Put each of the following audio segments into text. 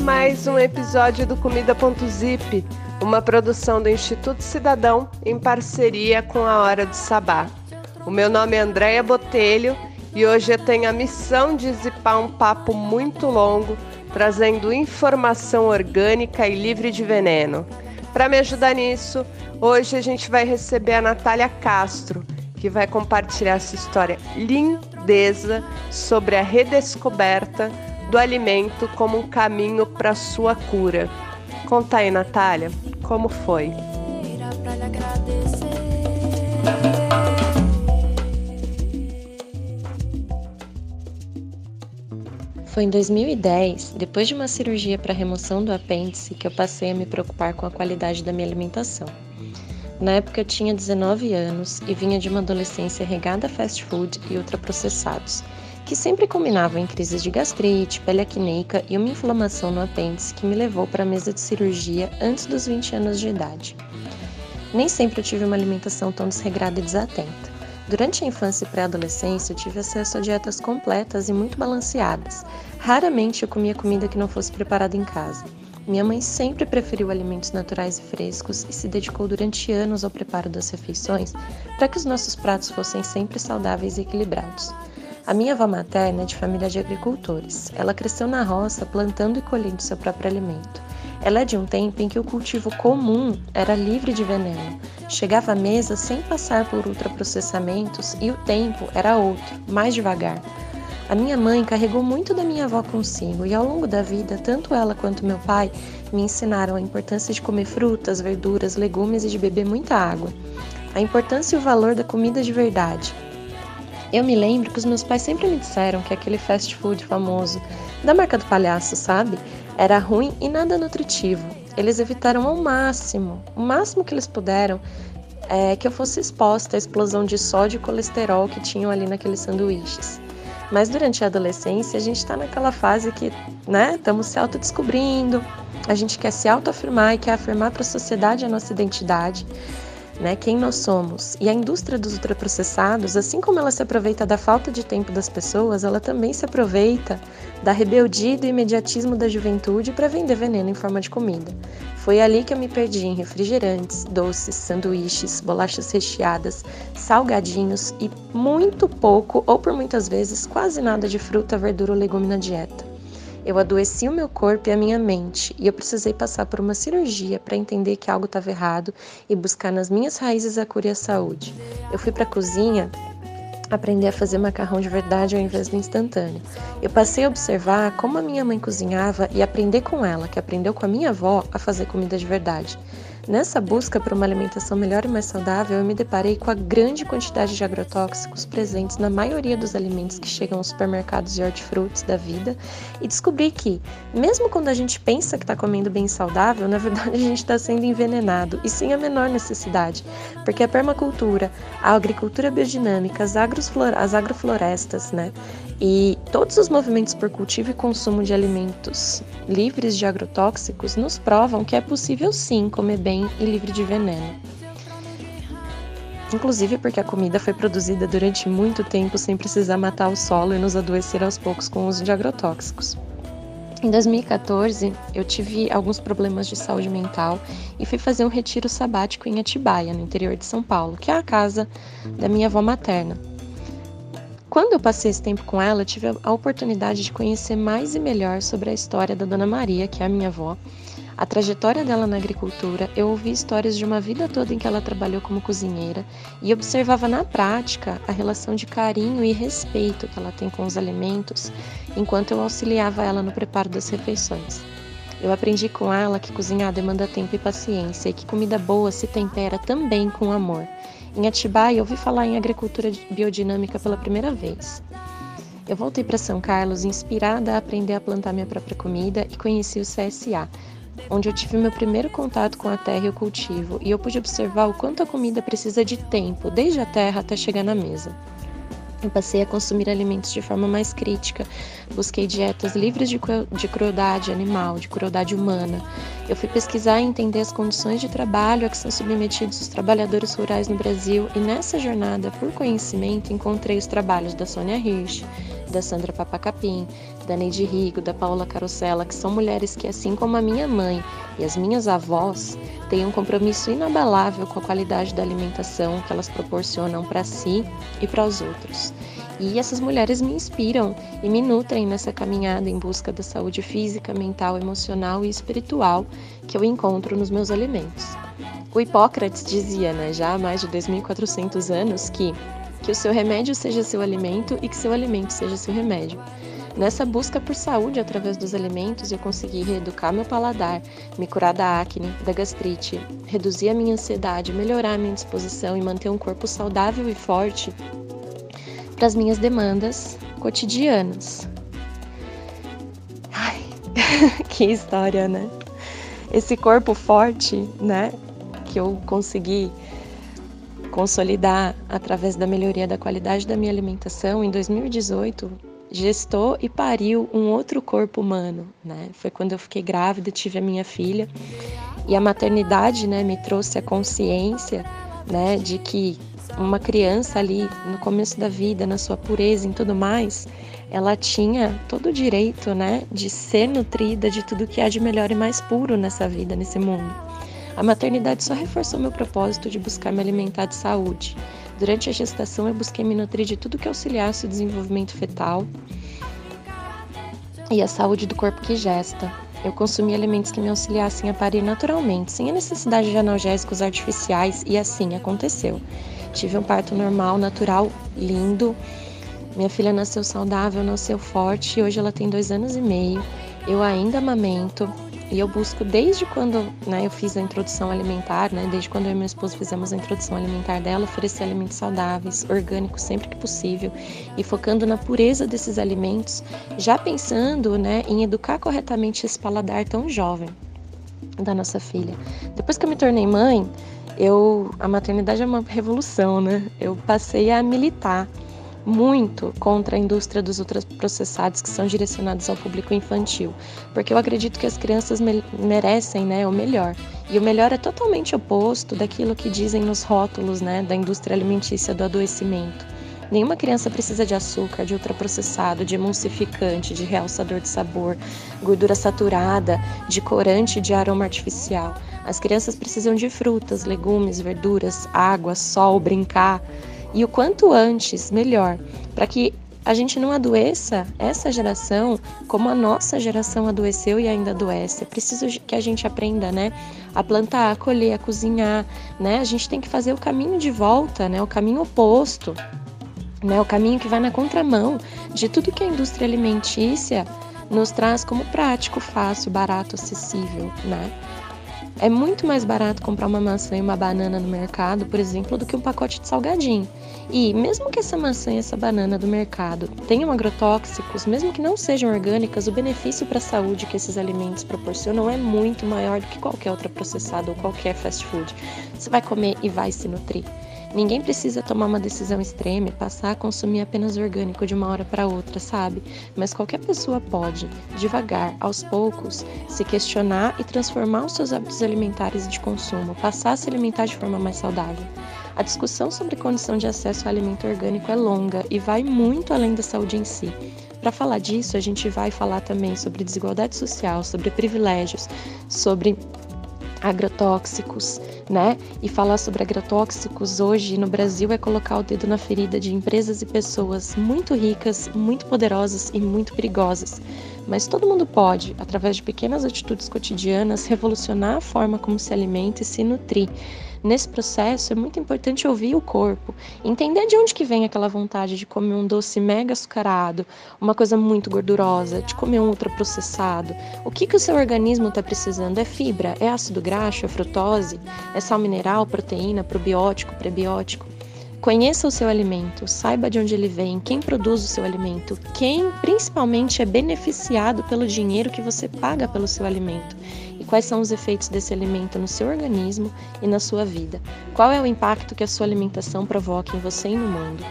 Mais um episódio do Comida.zip, uma produção do Instituto Cidadão em parceria com a Hora do Sabá. O meu nome é Andréia Botelho e hoje eu tenho a missão de zipar um papo muito longo, trazendo informação orgânica e livre de veneno. Para me ajudar nisso, hoje a gente vai receber a Natália Castro, que vai compartilhar essa história lindeza sobre a redescoberta do alimento como um caminho para sua cura. Conta aí, Natália, como foi? Foi em 2010, depois de uma cirurgia para remoção do apêndice, que eu passei a me preocupar com a qualidade da minha alimentação. Na época eu tinha 19 anos e vinha de uma adolescência regada a fast food e ultraprocessados, que sempre combinavam em crises de gastrite, pele acneica e uma inflamação no apêndice que me levou para a mesa de cirurgia antes dos 20 anos de idade. Nem sempre eu tive uma alimentação tão desregrada e desatenta. Durante a infância e pré-adolescência, eu tive acesso a dietas completas e muito balanceadas. Raramente eu comia comida que não fosse preparada em casa. Minha mãe sempre preferiu alimentos naturais e frescos e se dedicou durante anos ao preparo das refeições para que os nossos pratos fossem sempre saudáveis e equilibrados. A minha avó materna é de família de agricultores. Ela cresceu na roça, plantando e colhendo seu próprio alimento. Ela é de um tempo em que o cultivo comum era livre de veneno. Chegava à mesa sem passar por ultraprocessamentos e o tempo era outro, mais devagar. A minha mãe carregou muito da minha avó consigo e ao longo da vida, tanto ela quanto meu pai me ensinaram a importância de comer frutas, verduras, legumes e de beber muita água. A importância e o valor da comida de verdade. Eu me lembro que os meus pais sempre me disseram que aquele fast food famoso, da marca do palhaço, sabe? Era ruim e nada nutritivo. Eles evitaram ao máximo, o máximo que eles puderam, é, que eu fosse exposta à explosão de sódio e colesterol que tinham ali naqueles sanduíches. Mas durante a adolescência, a gente está naquela fase que, né, estamos se autodescobrindo, a gente quer se autoafirmar e quer afirmar para a sociedade a nossa identidade, né, quem nós somos. E a indústria dos ultraprocessados, assim como ela se aproveita da falta de tempo das pessoas, ela também se aproveita da rebeldia e do imediatismo da juventude para vender veneno em forma de comida. Foi ali que eu me perdi em refrigerantes, doces, sanduíches, bolachas recheadas, salgadinhos e muito pouco, ou por muitas vezes quase nada de fruta, verdura ou legume na dieta. Eu adoeci o meu corpo e a minha mente, e eu precisei passar por uma cirurgia para entender que algo estava errado e buscar nas minhas raízes a cura e a saúde. Eu fui para a cozinha aprender a fazer macarrão de verdade ao invés do instantâneo. Eu passei a observar como a minha mãe cozinhava e aprender com ela, que aprendeu com a minha avó, a fazer comida de verdade. Nessa busca por uma alimentação melhor e mais saudável, eu me deparei com a grande quantidade de agrotóxicos presentes na maioria dos alimentos que chegam aos supermercados e hortifrutis da vida e descobri que, mesmo quando a gente pensa que está comendo bem saudável, na verdade a gente está sendo envenenado e sem a menor necessidade, porque a permacultura, a agricultura biodinâmica, as, as agroflorestas, né, e todos os movimentos por cultivo e consumo de alimentos livres de agrotóxicos nos provam que é possível sim comer bem e livre de veneno. Inclusive porque a comida foi produzida durante muito tempo sem precisar matar o solo e nos adoecer aos poucos com o uso de agrotóxicos. Em 2014, eu tive alguns problemas de saúde mental e fui fazer um retiro sabático em Atibaia, no interior de São Paulo, que é a casa da minha avó materna. Quando eu passei esse tempo com ela, tive a oportunidade de conhecer mais e melhor sobre a história da Dona Maria, que é a minha avó, a trajetória dela na agricultura. Eu ouvi histórias de uma vida toda em que ela trabalhou como cozinheira e observava na prática a relação de carinho e respeito que ela tem com os alimentos, enquanto eu auxiliava ela no preparo das refeições. Eu aprendi com ela que cozinhar demanda tempo e paciência e que comida boa se tempera também com amor. Em Atibaia, ouvi falar em agricultura biodinâmica pela primeira vez. Eu voltei para São Carlos inspirada a aprender a plantar minha própria comida e conheci o CSA, onde eu tive meu primeiro contato com a terra e o cultivo, e eu pude observar o quanto a comida precisa de tempo, desde a terra até chegar na mesa. Eu passei a consumir alimentos de forma mais crítica, busquei dietas livres de, de crueldade animal, de crueldade humana. Eu fui pesquisar e entender as condições de trabalho a que são submetidos os trabalhadores rurais no Brasil e nessa jornada por conhecimento encontrei os trabalhos da Sônia Hirsch, da Sandra Papacapim, da Neide Rigo, da Paula Carosella, que são mulheres que, assim como a minha mãe e as minhas avós, têm um compromisso inabalável com a qualidade da alimentação que elas proporcionam para si e para os outros. E essas mulheres me inspiram e me nutrem nessa caminhada em busca da saúde física, mental, emocional e espiritual que eu encontro nos meus alimentos. O Hipócrates dizia, né, já há mais de 2.400 anos, que que o seu remédio seja seu alimento e que seu alimento seja seu remédio. Nessa busca por saúde através dos alimentos, eu consegui reeducar meu paladar, me curar da acne, da gastrite, reduzir a minha ansiedade, melhorar a minha disposição e manter um corpo saudável e forte para as minhas demandas cotidianas. Ai, que história, né? Esse corpo forte, né, que eu consegui consolidar através da melhoria da qualidade da minha alimentação, em 2018 gestou e pariu um outro corpo humano, né? Foi quando eu fiquei grávida, tive a minha filha e a maternidade, né, me trouxe a consciência, né, de que uma criança ali no começo da vida, na sua pureza e tudo mais, ela tinha todo o direito, né, de ser nutrida de tudo que há de melhor e mais puro nessa vida, nesse mundo. A maternidade só reforçou meu propósito de buscar me alimentar de saúde. Durante a gestação, eu busquei me nutrir de tudo que auxiliasse o desenvolvimento fetal e a saúde do corpo que gesta. Eu consumi alimentos que me auxiliassem a parir naturalmente, sem a necessidade de analgésicos artificiais, e assim aconteceu. Tive um parto normal, natural, lindo. Minha filha nasceu saudável, nasceu forte e hoje ela tem dois anos e meio. Eu ainda amamento e eu busco desde quando né, eu fiz a introdução alimentar, né, desde quando eu e meu esposo fizemos a introdução alimentar dela, oferecer alimentos saudáveis, orgânicos sempre que possível e focando na pureza desses alimentos, já pensando né, em educar corretamente esse paladar tão jovem da nossa filha. Depois que eu me tornei mãe, eu a maternidade é uma revolução, né? Eu passei a militar muito contra a indústria dos ultraprocessados que são direcionados ao público infantil, porque eu acredito que as crianças me merecem, né, o melhor. E o melhor é totalmente oposto daquilo que dizem nos rótulos, né, da indústria alimentícia do adoecimento. Nenhuma criança precisa de açúcar, de ultraprocessado, de emulsificante, de realçador de sabor, gordura saturada, de corante, de aroma artificial. As crianças precisam de frutas, legumes, verduras, água, sol, brincar. E o quanto antes, melhor, para que a gente não adoeça essa geração como a nossa geração adoeceu e ainda adoece. É preciso que a gente aprenda, né, a plantar, a colher, a cozinhar, né? A gente tem que fazer o caminho de volta, né, o caminho oposto né, o caminho que vai na contramão de tudo que a indústria alimentícia nos traz como prático, fácil, barato, acessível, né? É muito mais barato comprar uma maçã e uma banana no mercado, por exemplo, do que um pacote de salgadinho. E mesmo que essa maçã e essa banana do mercado tenham agrotóxicos, mesmo que não sejam orgânicas, o benefício para a saúde que esses alimentos proporcionam é muito maior do que qualquer outra processada ou qualquer fast food. Você vai comer e vai se nutrir. Ninguém precisa tomar uma decisão extrema e passar a consumir apenas orgânico de uma hora para outra, sabe? Mas qualquer pessoa pode, devagar, aos poucos, se questionar e transformar os seus hábitos alimentares e de consumo, passar a se alimentar de forma mais saudável. A discussão sobre condição de acesso ao alimento orgânico é longa e vai muito além da saúde em si. Para falar disso, a gente vai falar também sobre desigualdade social, sobre privilégios, sobre agrotóxicos, né? E falar sobre agrotóxicos hoje no Brasil é colocar o dedo na ferida de empresas e pessoas muito ricas, muito poderosas e muito perigosas. Mas todo mundo pode, através de pequenas atitudes cotidianas, revolucionar a forma como se alimenta e se nutrir. Nesse processo é muito importante ouvir o corpo, entender de onde que vem aquela vontade de comer um doce mega açucarado, uma coisa muito gordurosa, de comer um ultraprocessado. O que que o seu organismo está precisando? É fibra? É ácido graxo? É frutose? É sal mineral, proteína, probiótico, prebiótico? Conheça o seu alimento, saiba de onde ele vem, quem produz o seu alimento, quem principalmente é beneficiado pelo dinheiro que você paga pelo seu alimento e quais são os efeitos desse alimento no seu organismo e na sua vida. Qual é o impacto que a sua alimentação provoca em você e no mundo.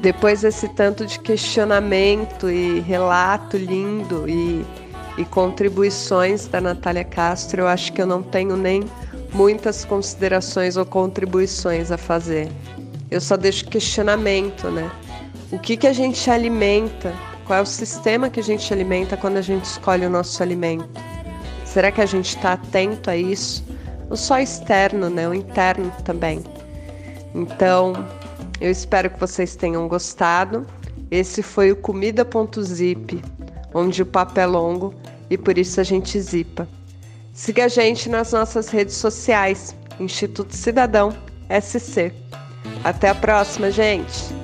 Depois desse tanto de questionamento e relato lindo e, e contribuições da Natália Castro, eu acho que eu não tenho nem muitas considerações ou contribuições a fazer. Eu só deixo questionamento, né? O que, que a gente alimenta? Qual é o sistema que a gente alimenta quando a gente escolhe o nosso alimento? Será que a gente está atento a isso? Não só externo, né? O interno também. Então, eu espero que vocês tenham gostado. Esse foi o Comida.zip, onde o papo é longo e por isso a gente zipa. Siga a gente nas nossas redes sociais, Instituto Cidadão SC. Até a próxima, gente!